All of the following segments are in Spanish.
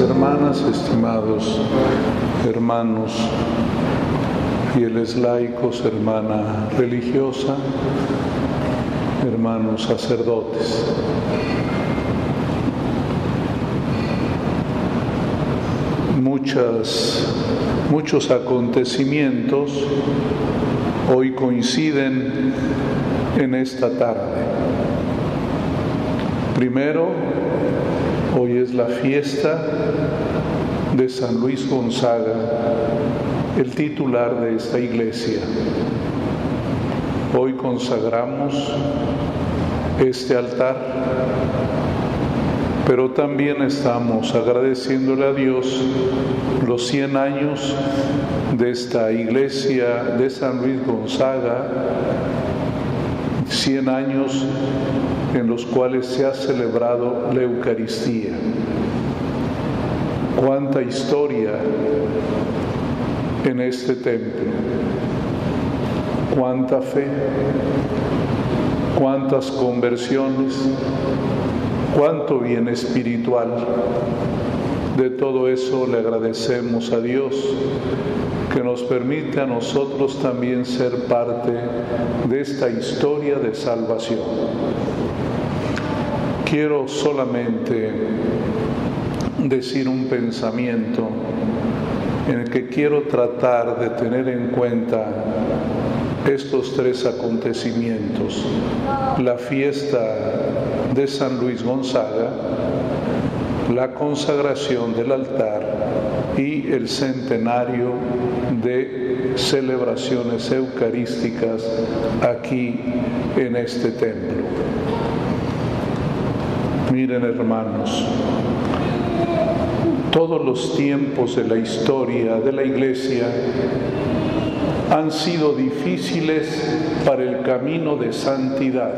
Hermanas, estimados hermanos, fieles laicos, hermana religiosa, hermanos sacerdotes. Muchas, muchos acontecimientos hoy coinciden en esta tarde. Primero, hoy es la fiesta de San Luis Gonzaga, el titular de esta iglesia. Hoy consagramos este altar, pero también estamos agradeciéndole a Dios los 100 años de esta iglesia de San Luis Gonzaga, 100 años en los cuales se ha celebrado la Eucaristía. Cuánta historia en este templo, cuánta fe, cuántas conversiones, cuánto bien espiritual. De todo eso le agradecemos a Dios que nos permite a nosotros también ser parte de esta historia de salvación. Quiero solamente decir un pensamiento en el que quiero tratar de tener en cuenta estos tres acontecimientos. La fiesta de San Luis Gonzaga, la consagración del altar y el centenario de celebraciones eucarísticas aquí en este templo. Miren hermanos, todos los tiempos de la historia de la iglesia han sido difíciles para el camino de santidad,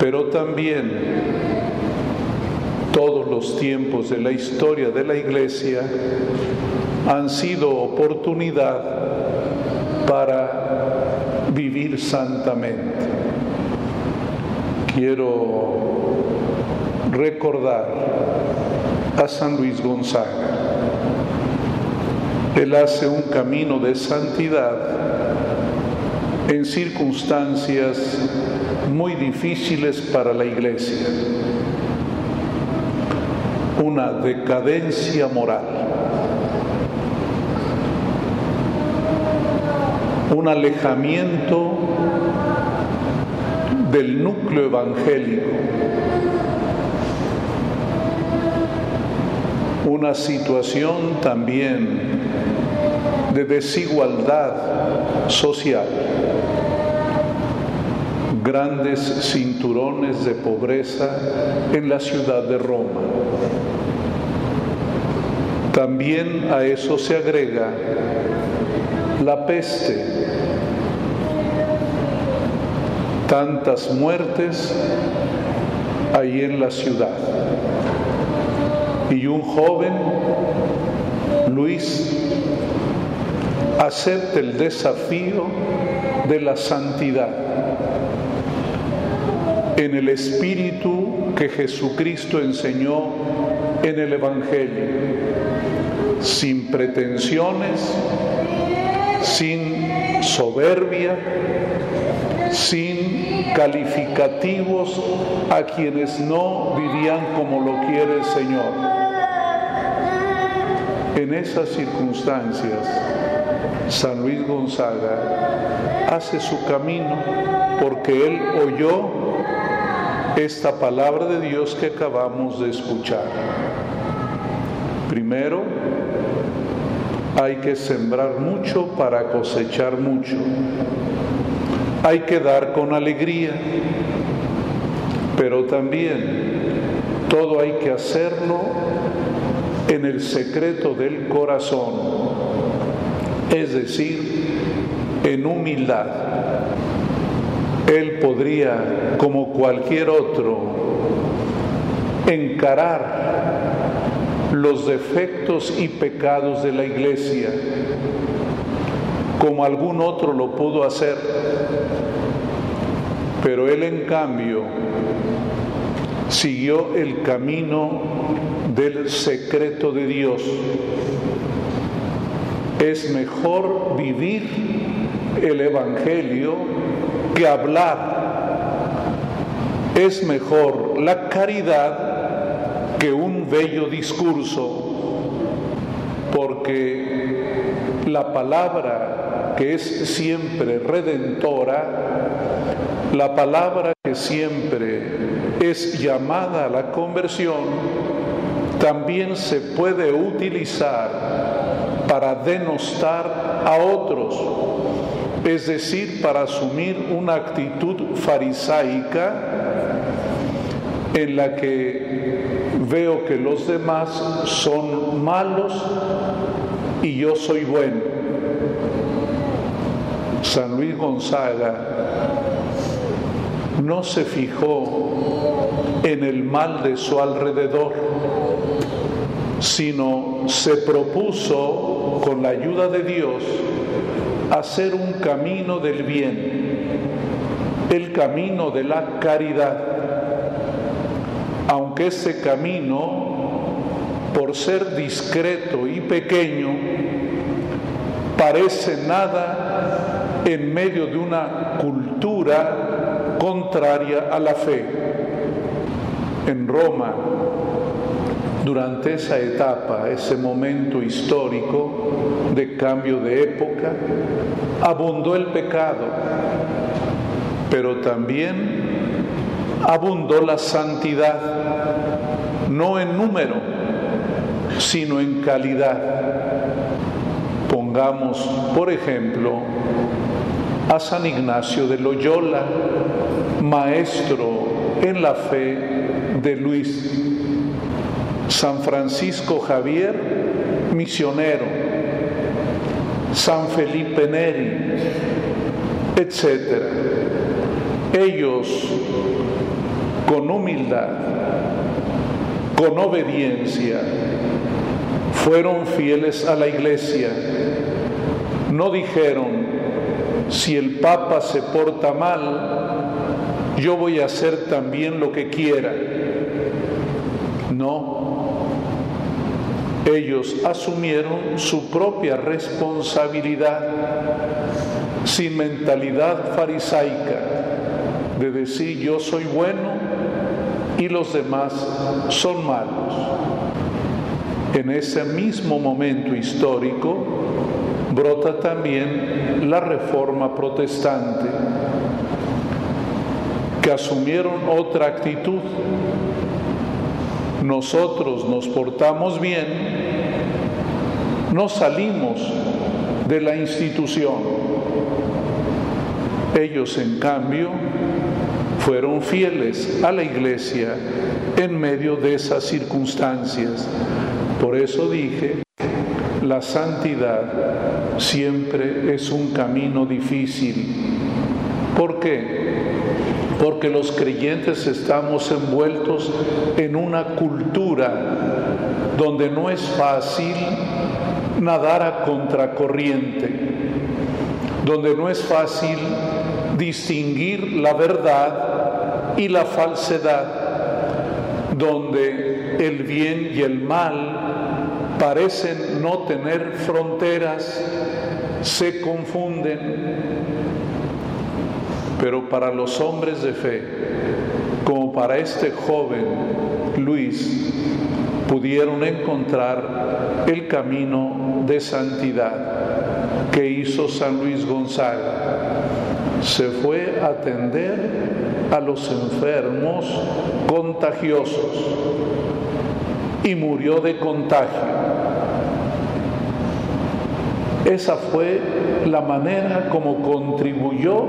pero también todos los tiempos de la historia de la iglesia han sido oportunidad para vivir santamente. Quiero recordar a San Luis Gonzaga. Él hace un camino de santidad en circunstancias muy difíciles para la iglesia. Una decadencia moral. Un alejamiento del núcleo evangélico. Una situación también de desigualdad social, grandes cinturones de pobreza en la ciudad de Roma. También a eso se agrega la peste, tantas muertes ahí en la ciudad. Y un joven, Luis, acepta el desafío de la santidad en el espíritu que Jesucristo enseñó en el Evangelio, sin pretensiones, sin soberbia, sin calificativos a quienes no vivían como lo quiere el Señor. En esas circunstancias, San Luis Gonzaga hace su camino porque él oyó esta palabra de Dios que acabamos de escuchar. Primero, hay que sembrar mucho para cosechar mucho. Hay que dar con alegría, pero también todo hay que hacerlo en el secreto del corazón es decir, en humildad. Él podría, como cualquier otro, encarar los defectos y pecados de la iglesia, como algún otro lo pudo hacer. Pero él en cambio siguió el camino del secreto de Dios. Es mejor vivir el Evangelio que hablar. Es mejor la caridad que un bello discurso, porque la palabra que es siempre redentora, la palabra que siempre es llamada a la conversión, también se puede utilizar para denostar a otros, es decir, para asumir una actitud farisaica en la que veo que los demás son malos y yo soy bueno. San Luis Gonzaga no se fijó en el mal de su alrededor, sino se propuso con la ayuda de Dios hacer un camino del bien, el camino de la caridad, aunque ese camino, por ser discreto y pequeño, parece nada en medio de una cultura contraria a la fe. En Roma, durante esa etapa, ese momento histórico de cambio de época, abundó el pecado, pero también abundó la santidad, no en número, sino en calidad. Pongamos, por ejemplo, a San Ignacio de Loyola, maestro en la fe de Luis San Francisco Javier, misionero, San Felipe Neri, etc. Ellos, con humildad, con obediencia, fueron fieles a la iglesia. No dijeron, si el Papa se porta mal, yo voy a hacer también lo que quiera. No, ellos asumieron su propia responsabilidad sin mentalidad farisaica de decir yo soy bueno y los demás son malos. En ese mismo momento histórico brota también la reforma protestante, asumieron otra actitud nosotros nos portamos bien, no salimos de la institución. Ellos, en cambio, fueron fieles a la iglesia en medio de esas circunstancias. Por eso dije, la santidad siempre es un camino difícil. ¿Por qué? Porque los creyentes estamos envueltos en una cultura donde no es fácil nadar a contracorriente, donde no es fácil distinguir la verdad y la falsedad, donde el bien y el mal parecen no tener fronteras, se confunden pero para los hombres de fe, como para este joven Luis, pudieron encontrar el camino de santidad que hizo San Luis Gonzaga. Se fue a atender a los enfermos contagiosos y murió de contagio. Esa fue la manera como contribuyó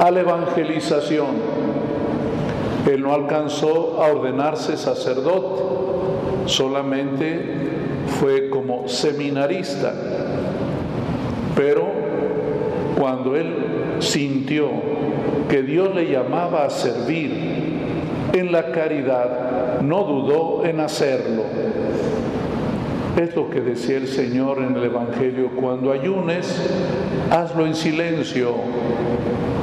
a la evangelización. Él no alcanzó a ordenarse sacerdote, solamente fue como seminarista. Pero cuando él sintió que Dios le llamaba a servir en la caridad, no dudó en hacerlo. Es lo que decía el Señor en el Evangelio, cuando ayunes, hazlo en silencio,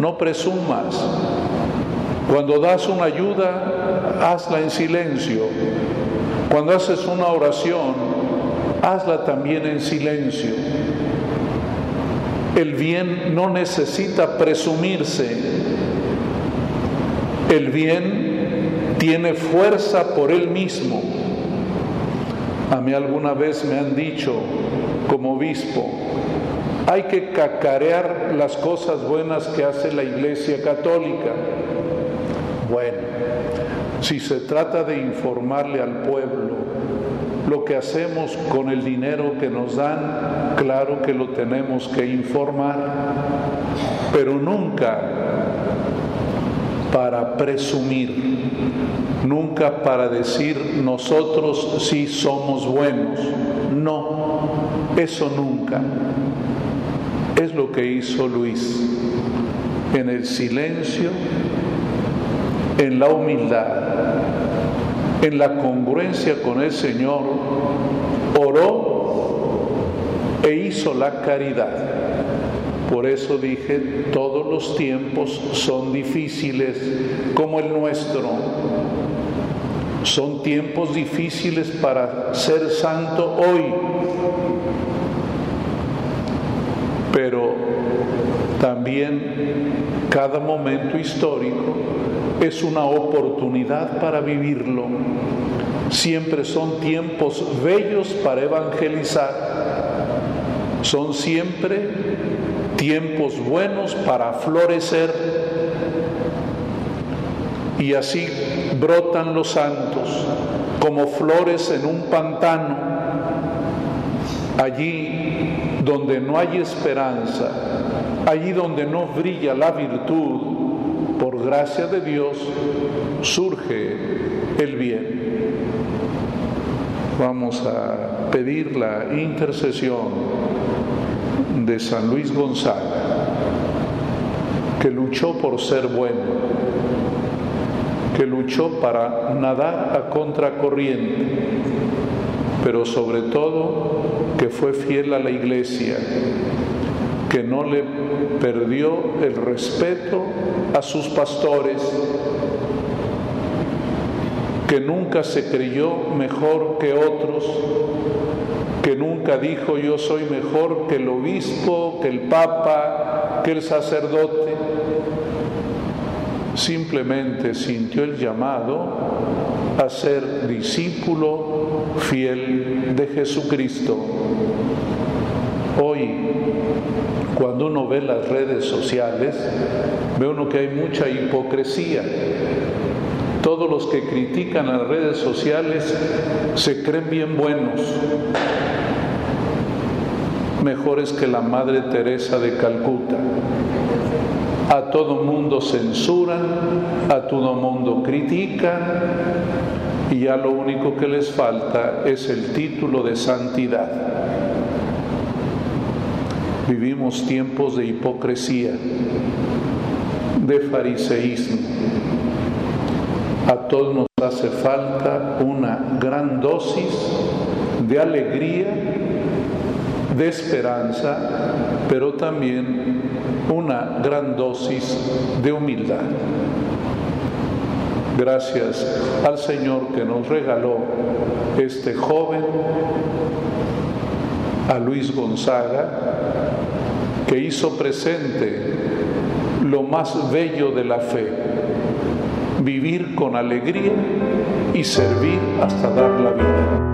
no presumas. Cuando das una ayuda, hazla en silencio. Cuando haces una oración, hazla también en silencio. El bien no necesita presumirse. El bien tiene fuerza por él mismo. A mí alguna vez me han dicho como obispo, hay que cacarear las cosas buenas que hace la Iglesia Católica. Bueno, si se trata de informarle al pueblo lo que hacemos con el dinero que nos dan, claro que lo tenemos que informar, pero nunca para presumir, nunca para decir nosotros sí somos buenos. No, eso nunca. Es lo que hizo Luis en el silencio en la humildad, en la congruencia con el Señor, oró e hizo la caridad. Por eso dije, todos los tiempos son difíciles como el nuestro. Son tiempos difíciles para ser santo hoy. Pero también cada momento histórico es una oportunidad para vivirlo. Siempre son tiempos bellos para evangelizar. Son siempre tiempos buenos para florecer. Y así brotan los santos como flores en un pantano. Allí donde no hay esperanza, allí donde no brilla la virtud, por gracia de Dios, surge el bien. Vamos a pedir la intercesión de San Luis Gonzaga, que luchó por ser bueno, que luchó para nadar a contracorriente, pero sobre todo que fue fiel a la iglesia, que no le perdió el respeto a sus pastores, que nunca se creyó mejor que otros, que nunca dijo yo soy mejor que el obispo, que el papa, que el sacerdote. Simplemente sintió el llamado a ser discípulo fiel de Jesucristo. Hoy cuando uno ve las redes sociales, ve uno que hay mucha hipocresía. Todos los que critican las redes sociales se creen bien buenos, mejores que la Madre Teresa de Calcuta. A todo mundo censuran, a todo mundo critican y ya lo único que les falta es el título de santidad. Vivimos tiempos de hipocresía, de fariseísmo. A todos nos hace falta una gran dosis de alegría, de esperanza, pero también una gran dosis de humildad. Gracias al Señor que nos regaló este joven, a Luis Gonzaga, que hizo presente lo más bello de la fe, vivir con alegría y servir hasta dar la vida.